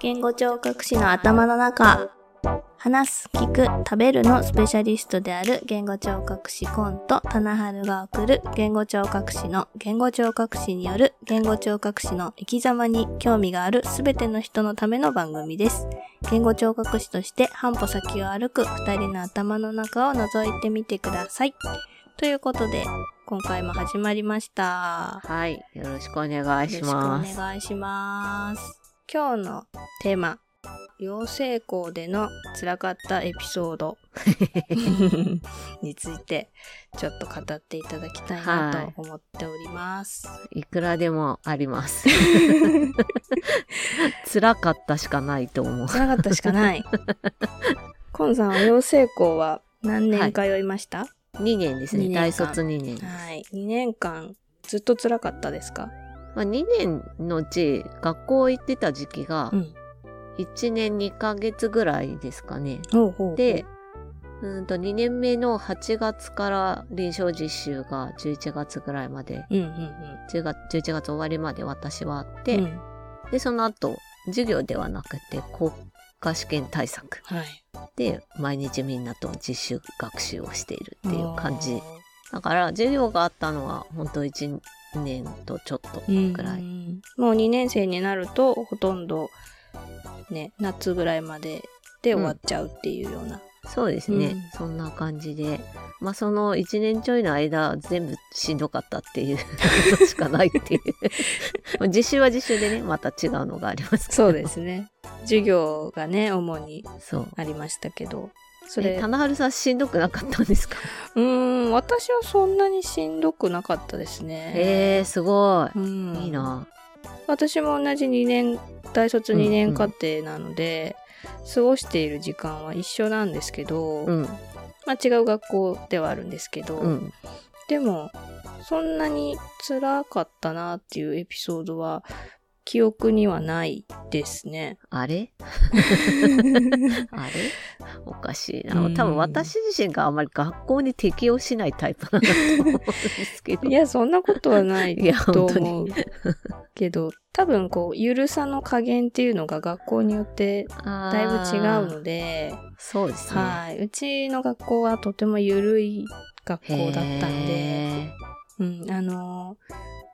言語聴覚士の頭の中。話す、聞く、食べるのスペシャリストである言語聴覚士コント、棚春が送る言語聴覚士の言語聴覚士による言語聴覚士の生き様に興味があるすべての人のための番組です。言語聴覚士として半歩先を歩く二人の頭の中を覗いてみてください。ということで、今回も始まりました。はい。よろしくお願いします。よろしくお願いします。今日のテーマ、養成校での辛かったエピソード についてちょっと語っていただきたいなと思っております。いくらでもあります。辛かったしかないと思う。辛かったしかない。コンさんは養成校は何年通いました、2年ですね。大卒2年。はい。2年間ずっと辛かったですか？まあ、2年のうち学校行ってた時期がうん。1年2ヶ月ぐらいですかね。ほうほうほうで、うんと2年目の8月から臨床実習が11月ぐらいまで、うんうん10月11月終わりまで私はあっうん。て、うんで、その後、授業ではなくて国家試験対策はい。で毎日みんなと実習学習をしているっていう感じあだから授業があったのは本当1年とちょっとーぐらい、うん。もう2年生になるとほとんどね夏ぐらいまでで終わっちゃうっていうような、そうですね、うん。そんな感じで。まあその1年ちょいの間全部しんどかったっていうことしかないっていう。実習は実習でねまた違うのがありますけどそうですね。授業がね主にありましたけどそそれれ棚春さんしんどくなかったんですか？うーん私はそんなにしんどくなかったですね。へえすごうん。いいいな。私も同じ2年大卒2年課程なので、過ごしている時間は一緒なんですけど、うん。まあ、違う学校ではあるんですけど、うん。でもそんなに辛かったなっていうエピソードは記憶にはないですね。あれ？あれ？おかしいうんな。多分私自身があまり学校に適応しないタイプなんだと思うんですけど。いやそんなことはないと思うけど多分こうゆるさの加減っていうのが学校によってだだいぶ違うので、そうですね。はい、うちの学校はとてもゆるい学校だったんで、へうん、あの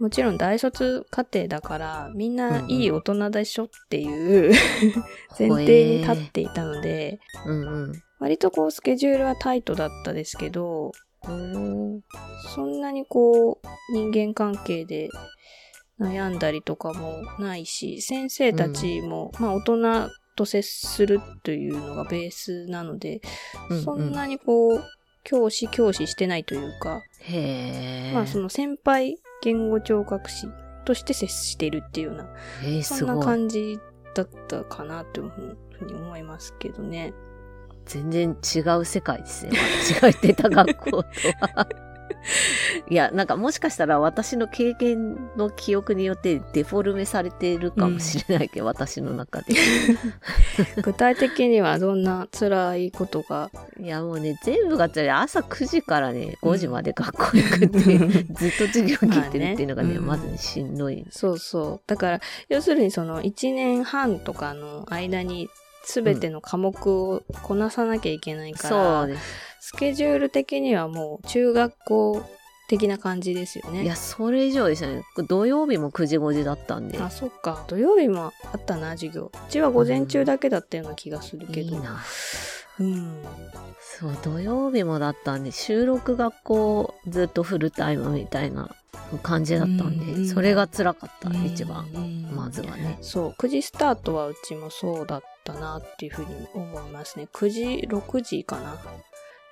もちろん大卒課程だからみんないい大人でしょっていう、ー 前提に立っていたので、うん割とこうスケジュールはタイトだったですけど、うん。そんなにこう人間関係で悩んだりとかもないし、先生たちも、まあ大人と接するというのがベースなので、そんなにこう教師教師してないというか。まあその先輩言語聴覚士として接しているっていうような、えー、そんな。感じだったかなというふうに思いますけどね。全然違う世界ですね。私が行ってた学校とは。いや、なんかもしかしたら私の経験の記憶によってデフォルメされているかもしれないけど、私の中で。具体的にはどんな辛いことが？いやもうね、全部が辛い。朝9時からね、5時まで学校行くっていう、ずっと授業聞いてるっていうのがね、まあねまずね、しんどい。そうそう。だから、要するにその1年半とかの間に全ての科目をこなさなきゃいけないから、そうです。スケジュール的にはもう中学校的な感じですよね。いや、それ以上でしたね。土曜日も9時5時だったんで。あ、そっか。土曜日もあったな、授業。うちは午前中だけだったような気がするけど。いいな。うん。そう、土曜日もだったんで、収録学校ずっとフルタイムみたいな感じだったんで、うんそれが辛かった、一番。うんまずはね。そう、9時スタートはうちもそうだったなっていうふうに思いますね。9時、6時かな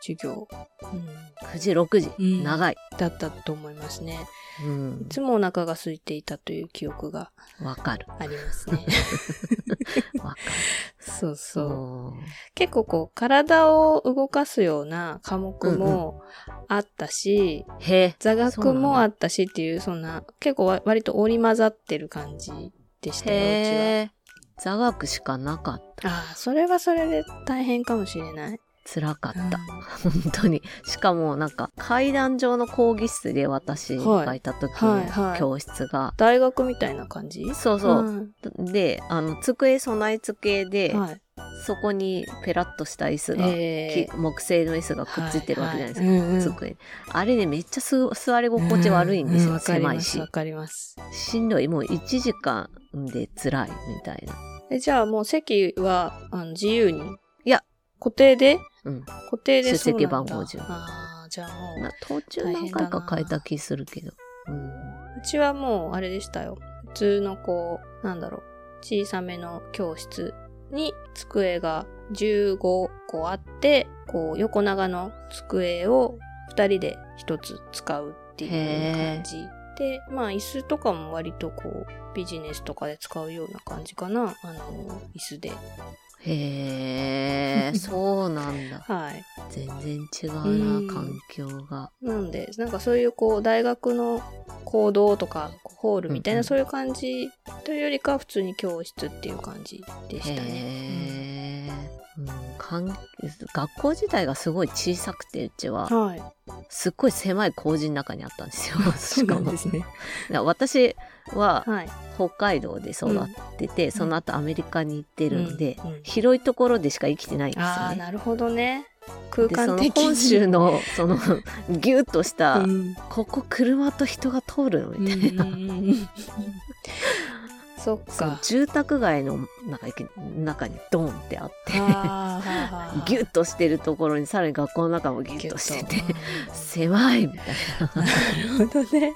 授業。うん9時、6時。うん長い。だったと思いますね。うんい。つもお腹が空いていたという記憶がわかる。ありますね。わかる。そうそう。結構こう、体を動かすような科目もあったし、へえ。座学もあったしっていう、そんな、結構わ割と織り交ざってる感じでしたよ、うちは。座学しかなかった。ああ、それはそれで大変かもしれない。辛かった。うん本当に。しかもなんか階段上の講義室で私がいた時はいはいの教室が、大学みたいな感じ？そうそう、んで、あの、机備え付けで、はい。そこにペラッとした椅子が、えき木製の椅子がくっついてるわけじゃないですか。はいはいうんうん机にあれね、めっちゃす座り心地悪いんですよ。うわかり狭いしわ。かります。しんどい。もう1時間で辛いみたいな。え、じゃあもう席は、あの、自由に？いや、固定で？うん。固定で出席番号順ああ、じゃあもうな、途中何回か変えた気するけど。うん。うちはもうあれでしたよ。普通のこう、なんだろう、小さめの教室に机が15個あって、こう横長の机を2人で1つ使うっていう感じ。で、まあ椅子とかも割とこうビジネスとかで使うような感じかな。あの、椅子で。へえ、そうなんだ。はい。全然違ううんな、環境が。なんで、なんかそういうこう、大学の講堂とか、ホールみたいな、うんうんそういう感じというよりかは普通に教室っていう感じでしたね。へえ、うんかん学校自体がすごい小さくて、うちはう。んはい。すっごい狭い工事の中にあったんですよ。そうなんですね。私ははい。北海道で育ってて、その後アメリカに行ってるんで、うんうん広いところでしか生きてないんですああ、よね。なるほどね。空でその間的に。本州の そのギュッとした、うんここ車と人が通るのみたいな、そっか。住宅街の中にドンってあってあ ギュッッとしてるところにさらに学校の中もギュッとしててて。狭いみたいな。なるほどね。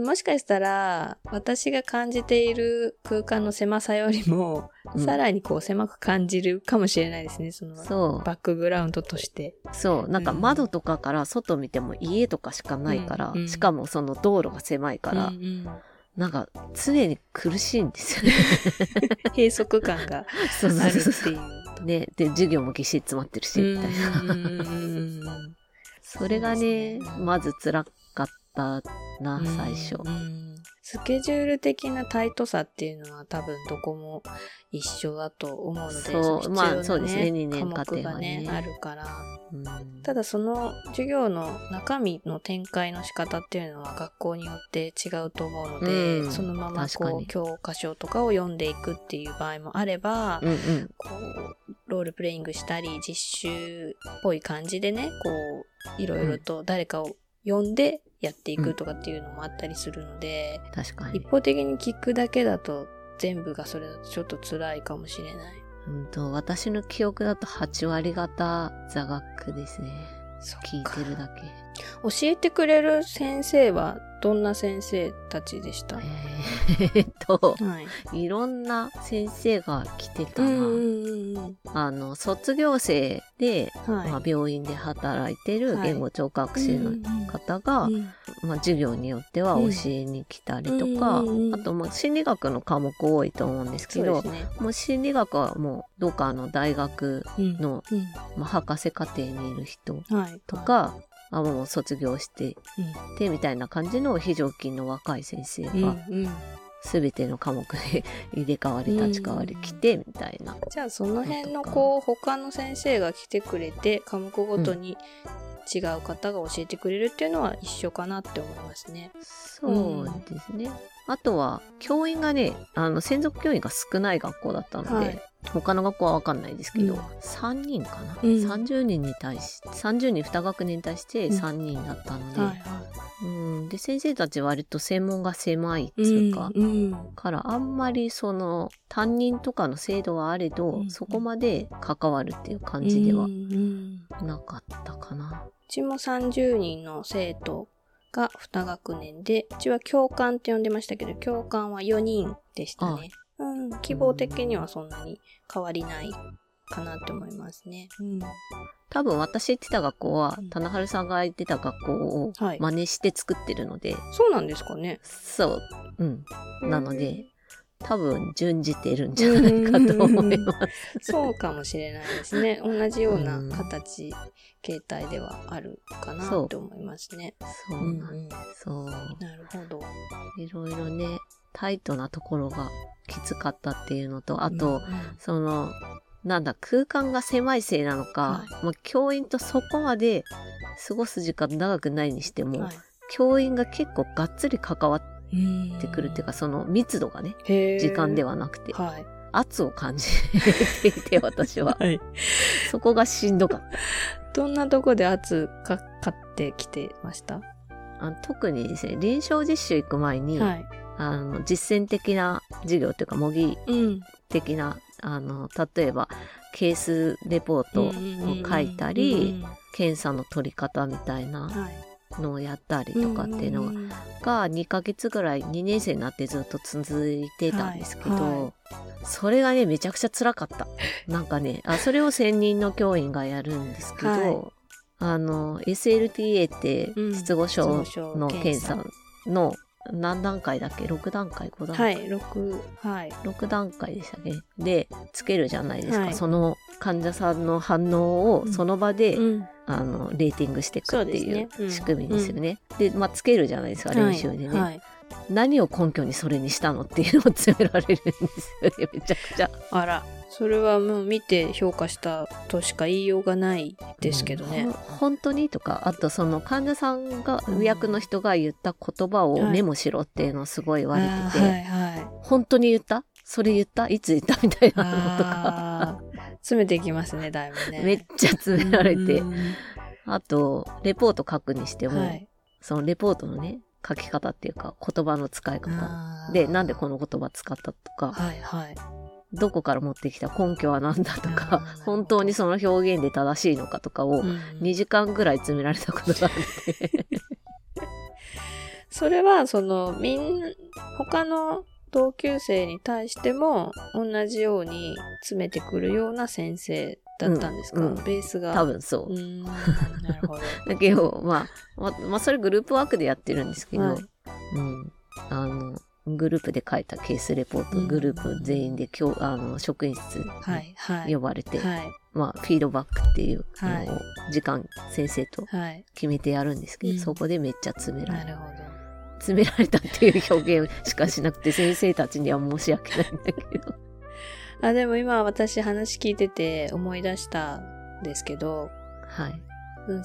もしかしたら、私が感じている空間の狭さよりも、うんさらにこう狭く感じるかもしれないですね。そのそバックグラウンドとして。うそうなんか窓とかから外見ても家とかしかないから、うんうんしかもその道路が狭いから、うんうんなんか常に苦しいんですよね。閉塞感がそるっていう。ね、で授業もぎっしり詰まってるしみたいな。それがねまず辛かったな最初。スケジュール的なタイトさっていうのは多分どこも一緒だと思うので、そう必要なまあそうですね二年科目がねね、あるから。うん。ただその授業の中身の展開の仕方っていうのは学校によって違うと思うので、うん。そのままこう教科書とかを読んでいくっていう場合もあれば、うんうん。こうロールプレイングしたり実習っぽい感じでねこういろいろと誰かを呼んでやっていくとかっていうのもあったりするので、確かに一。方的に聞くだけだと全部がそれだとちょっと辛いかもしれない。うんと私の記憶だと8割方座学ですね。そ聞いてるだけ。教えてくれる先生はどんな先生たちでした、えーっと、はい。いろんな先生が来てたな。あの、卒業生で、はい。まあ、病院で働いてるはい言語聴覚士の方が、うんまあ、授業によっては教えに来たりとか、あと、まあ、心理学の科目多いと思うんですけど、そうね。もう心理学はもうどっかの大学うんの、うんまあ、博士課程にいる人はい。とか、あもう卒業してうんてみたいな感じの非常勤の若い先生うんがうん全ての科目で 入れ替わり立ち替わり来てみたいな。じゃあその辺のこう他の先生が来てくれて科目ごとに違う方が教えてくれるっていうのは一緒かなって思いますね。そうですね。あとは教員がねあの専属教員が少ない学校だったので、はい他の学校は分かんないですけど、うん。3人かな、うん。30人に対し30人2学年に対して3人だったので、はいはうん、で先生たち割と専門が狭いっい。つうか、うんからあんまりその担任とかの制度はあれど、うん。そこまで関わるっていう感じではうんうん。なかったかな。うちも30人の生徒が2学年で、うちは教官って呼んでましたけど、教官は4人でしたね。うん、希望的にはそんなに変わりないかなって思いますね。うん。多分私行ってた学校はうん棚春さんが行ってた学校をはい真似して作ってるので、そうなんですかね。そう、うん。なので、多分順じてるんじゃないかと思います。そうかもしれないですね。同じような形、形態ではあるかなそうって思いますね。そううんなんうんそう。なるほど。いろいろね、タイトなところがきつかったっていうのと、あと、うんその、なんだ、空間が狭いせいなのか、もう教員とそこまで過ごす時間長くないにしても、はい教員が結構がっつり関わってくるっていうか、その密度がね、時間ではなくて、はい。圧を感じ ていて、私は。はい。そこがしんどかった。どんなとこで圧かかってきてました？あ特にですね、臨床実習行く前に、はい。あの実践的な授業というか模擬うん。的なあの例えばケースレポートを書いたり、検査の取り方みたいなはい。のをやったりとかっていうのが2ヶ月ぐらい2年生になってずっと続いてたんですけど、はい。はそれがねめちゃくちゃ辛かった。なんかねあそれを専任の教員がやるんですけど、はい。あの SLTA ってうん。失語症の検査。検の何段階だっけ？6段階？5段階、はい。六はい。6段階でしたねでつけるじゃないですか、はいその患者さんの反応をその場で、うん。あのレーティングしていくっていうねうん仕組みですよね。で、まあ、つけるじゃないですか練習でね、はい。何を根拠にそれにしたのっていうのを詰められるんですよねめちゃくちゃ。あら。それはもう見て評価したとしか言いようがないですけどねうん。ほ本当にとかあとその患者さんがうん役の人が言った言葉をはいメモしろっていうのをすごい言われてて、あーはいはい。本当に言った？それ言った？いつ言った？みたいなのとか詰めていきますね、だいぶね。めっちゃ詰められて。うんあとレポート書くにしても、はい。そのレポートのね書き方っていうか言葉の使い方。でなんでこの言葉使ったとか。はいはい。どこから持ってきた根拠は何だとか。本当にその表現で正しいのかとかをうん。2時間ぐらい詰められたことがあって。それは、その、みん、他の同級生に対しても、同じように詰めてくるような先生だったんですか、うんうんベースが。多分そうなるほど。だけど、まあ、ままあ、それグループワークでやってるんですけど、はいうん。あの、グループで書いたケースレポート、うんグループ全員で今日、あの、職員室はい、はい。に呼ばれて、はい、まあ、フィードバックっていうはい時間先生とはい。決めてやるんですけど、うんそこでめっちゃ詰められる。なるほど。詰められたっていう表現しかしなくて、先生たちには申し訳ないんだけど。あ、でも今私話聞いてて思い出したんですけど、はい。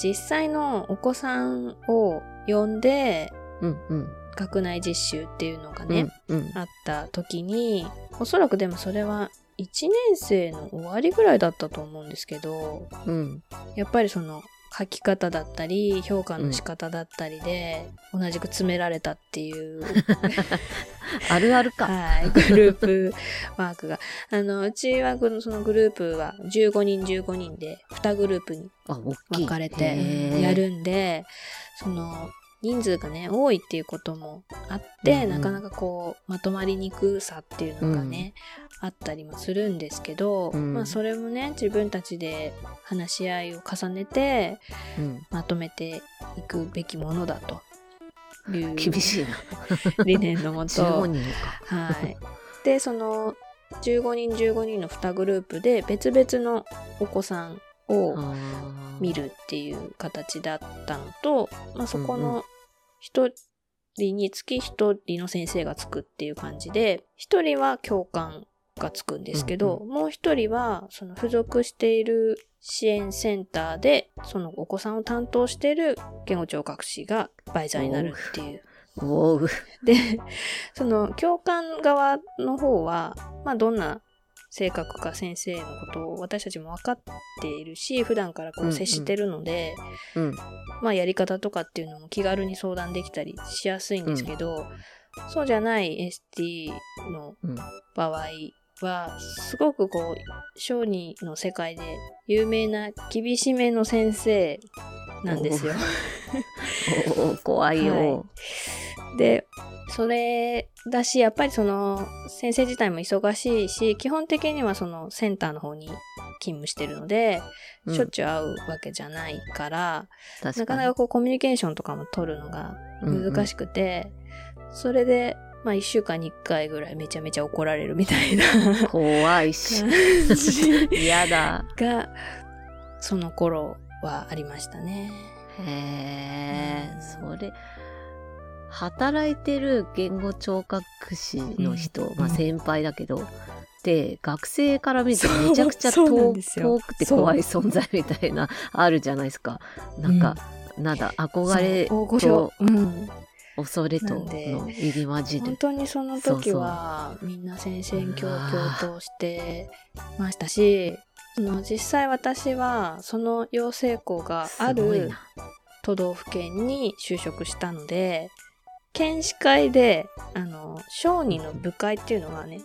実際のお子さんを呼んで、うんうん。学内実習っていうのがね、うんうん。あった時に、おそらくでもそれは1年生の終わりぐらいだったと思うんですけど、うん。やっぱりその書き方だったり、評価の仕方だったりで、同じく詰められたっていう、あるあるか。はい、グループワークが。あの、うちはそのグループは15人15人で2グループに。分かれへてーや。るんで、その、人数がね、多いっていうこともあって、うんうんなかなかこう、まとまりにくさっていうのがね、あったりもするんですけど、うんまあそれもね、自分たちで話し合いを重ねて、うん。まとめていくべきものだという 厳しいな。理念のもと、15人か。はい。で、その、15人15人の2グループで別々のお子さんを見るっていう形だったのと、まあ、そこうんうの一人につき一人の先生がつくっていう感じで、一人は教官がつくんですけど、うもう一人はその付属している支援センターで、そのお子さんを担当している言語聴覚士がバイザーになるっていう。で、その教官側の方は、まあどんな性格か先生のことを私たちも分かっているし、普段からこうんううん接してるので、うん。まあやり方とかっていうのも気軽に相談できたりしやすいんですけど、そうじゃない ST のうん。場合は、すごくこう、小児の世界で有名な厳しめの先生なんですよ。怖いよ。で、それだし、やっぱりその先生自体も忙しいし、基本的にはそのセンターの方に勤務してるので、うんしょっちゅう会うわけじゃないから、なか確かに。なかこうコミュニケーションとかも取るのが難しく。くて、それで、まあ一週間に一回ぐらいめちゃめちゃ怒られるみたいな怖いし。嫌だ。が、その頃はありましたね。へえ、それ。働いてる言語聴覚士の人、うん。まあ先輩だけど、って学生から見るとめちゃくちゃ遠くて怖い存在みたいなあるじゃないですか。なんか、なんだ憧れとうん。恐れとの入り混じる。本当にその時はみんな戦々恐々としてましたしその実際私はその養成校があるな。都道府県に就職したので県士会であの小児の部会っていうのがね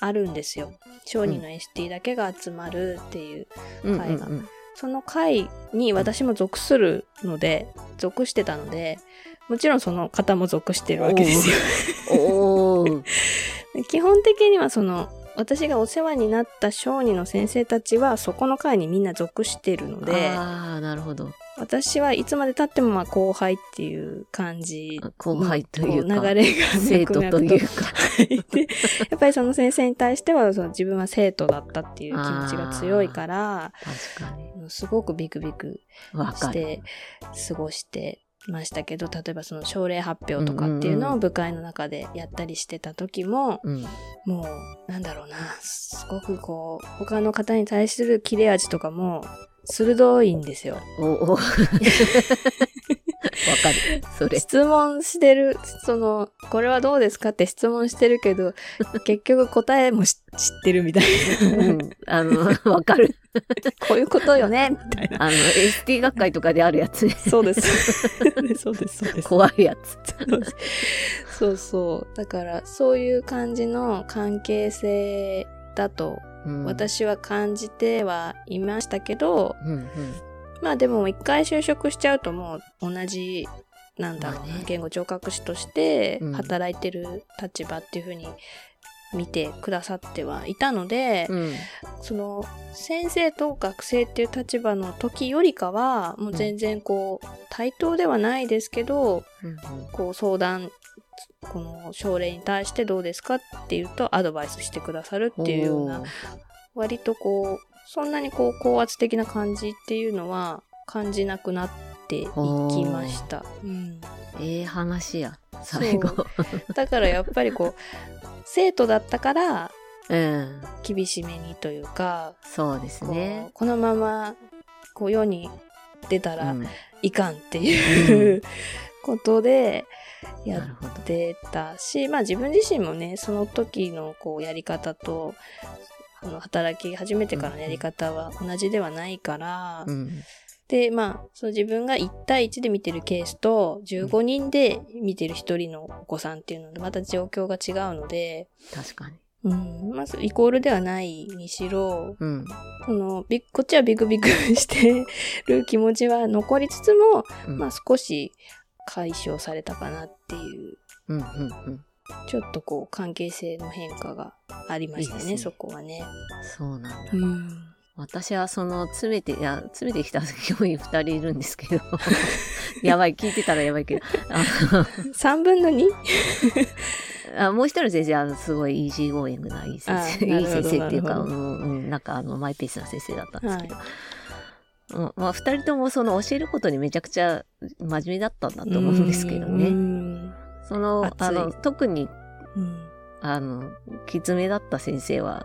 あるんですよ。小児の ST だけが集まるっていう、うん。会が。その会に私も属するので属してたのでもちろんその方も属してるわけですよ。基本的にはその私がお世話になった小児の先生たちはそこの会にみんな属してるのでああなるほど。私はいつまで経ってもまあ後輩っていう感じの後輩という流れが生徒というか。で やっぱりその先生に対してはその自分は生徒だったっていう気持ちが強いから確かに。すごくビクビクして過ごしてましたけど例えばその症例発表とかっていうのを部会の中でやったりしてた時も、うん。もうなんだろうなすごくこう他の方に対する切れ味とかも鋭いんですよ。おお。わ かる。それ。質問してる。そのこれはどうですかって質問してるけど 結局答えもし知ってるみたいな、うん。あの わかる。こういうことよね。みたいな。あの ST 学会とかであるやつ。ねそうです。そうです、そうです。怖いやつ。そうそう。だから、そういう感じの関係性だと、うん。私は感じてはいましたけど、うんうんまあでも一回就職しちゃうともう同じ、なんだろうな、まあね。言語聴覚士としてうん。働いてる立場っていうふうに見てくださってはいたので、うん。その先生と学生っていう立場の時よりかはもう全然こう対等ではないですけど、うんこう相談この症例に対してどうですかっていうとアドバイスしてくださるっていうような割とこうそんなにこう高圧的な感じっていうのは感じなくなっていきました。うん、ええ話や。最後。だからやっぱりこう 生徒だったからうん。厳しめにというかそうですね。このままこう世に出たらうん。いかんっていう、うん。ことでやってたし、まあ自分自身もね、その時のこうやり方と、あの働き始めてからのやり方は同じではないから、うん。で、まあ、その自分が1対1で見てるケースと、15人で見てる1人のお子さんっていうので、また状況が違うので、確かに。うん、まずイコールではないにしろ、うん。そのびこっちはビクビクしてる気持ちは残りつつも、うん。まあ少し解消されたかなっていう、うんうんうんちょっとこう関係性の変化がありましたね、ねそこはね。そうなんだうん。私はその詰めていや詰めてきた教員2人いるんですけど やばい聞いてたらやばいけどあ3 分の 2? のあもう一人の先生はすごいイージーゴーイングないい先生 いい先生っていうか、うんうん、なんかあのマイペースな先生だったんですけど、はうんまあ、2人ともその教えることにめちゃくちゃ真面目だったんだと思うんですけどうね。ん。そのあの特にうん。あのきつめだった先生は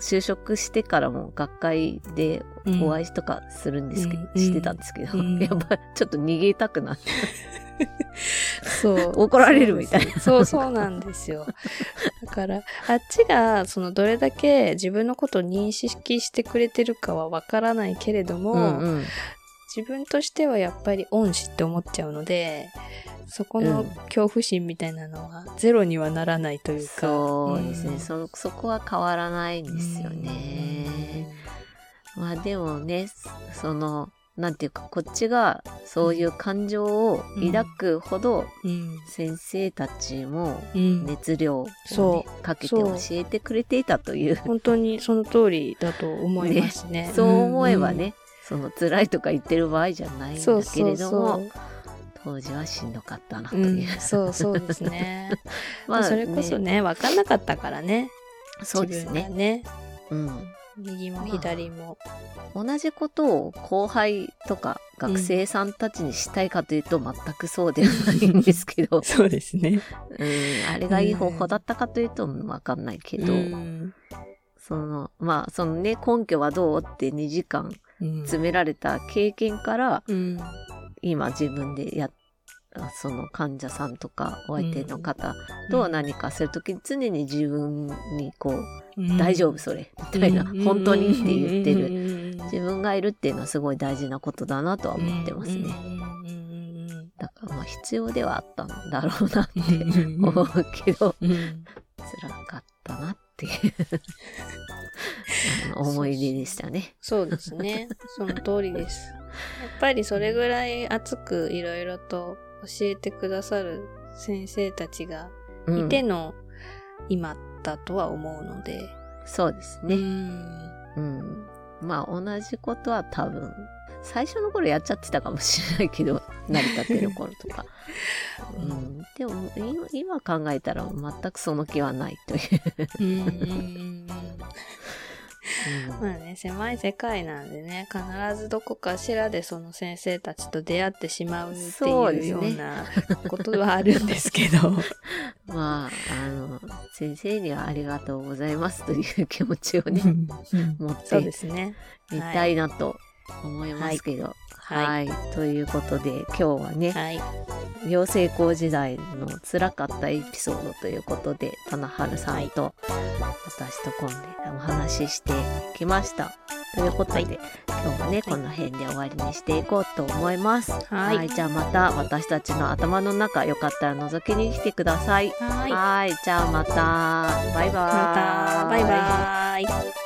就職してからも学会でお会いとかするんですけど、うん。してたんですけど、うん。やっぱちょっと逃げたくなって、そう。怒られるみたいな。そう、そうなんですよ。だから、あっちが、その、どれだけ自分のことを認識してくれてるかはわからないけれども、うんうん自分としてはやっぱり恩師って思っちゃうので、そこのうん恐怖心みたいなのはゼロにはならないというか。そうですね、んそそこは変わらないんですよね。まあでもねそのなんていうかこっちがそういう感情を抱くほどうん。先生たちもうん。熱量を、ねそかけて教えてくれていたという本当にその通りだと思いますね。そう思えばね、その辛いとか言ってる場合じゃないんうん。だけれども当時はしんどかったなとそう。うんいう、、そうそうですね。まあそれこそね、分かんなかったからね。そうですね、ね。うん、右も左も。同じことを後輩とか学生さんたちにしたいかというと全くそうではないんですけど、そうですね。うん、あれがいい方法だったかというと分かんないけど、うんその、まあ、そのね、根拠はどうって2時間うん詰められた経験から、うん。今自分でやっその患者さんとかお相手の方と何かするときに常に自分にこう、大丈夫それみたいな、本当にって言ってる。る自分がいるっていうのはすごい大事なことだなとは思ってますね。ね。だからまあ必要ではあったんだろうなって思うけど、うん。辛かったなっていう あの思い出でしたね。そうですね。その通りです。やっぱりそれぐらい熱くいろいろと教えてくださる先生たちがうんいての今だとは思うので。そうですね。うんうん。まあ同じことは多分、最初の頃やっちゃってたかもしれないけど、成り立ての頃とか。うん、でも今今考えたら全くその気はないという。うんうんうんうんうんまあね、狭い世界なんでね、必ずどこかしらでその先生たちと出会ってしまうっていうような ことはあるんですけど。まあ、あの、先生にはありがとうございますという気持ちをね、持っそうでてすね。みたいなと思いますけど。はい。はいということで、今日はね、はい。養成校時代の辛かったエピソードということで、棚春さんと私と今でお話ししてきました。ということで、はい今日はね、この辺で終わりにしていこうと思います。はいじゃあまた私たちの頭の中、よかったら覗きに来てください。はい。はい。じゃあまた。バイバーイ。また、バイバーイ。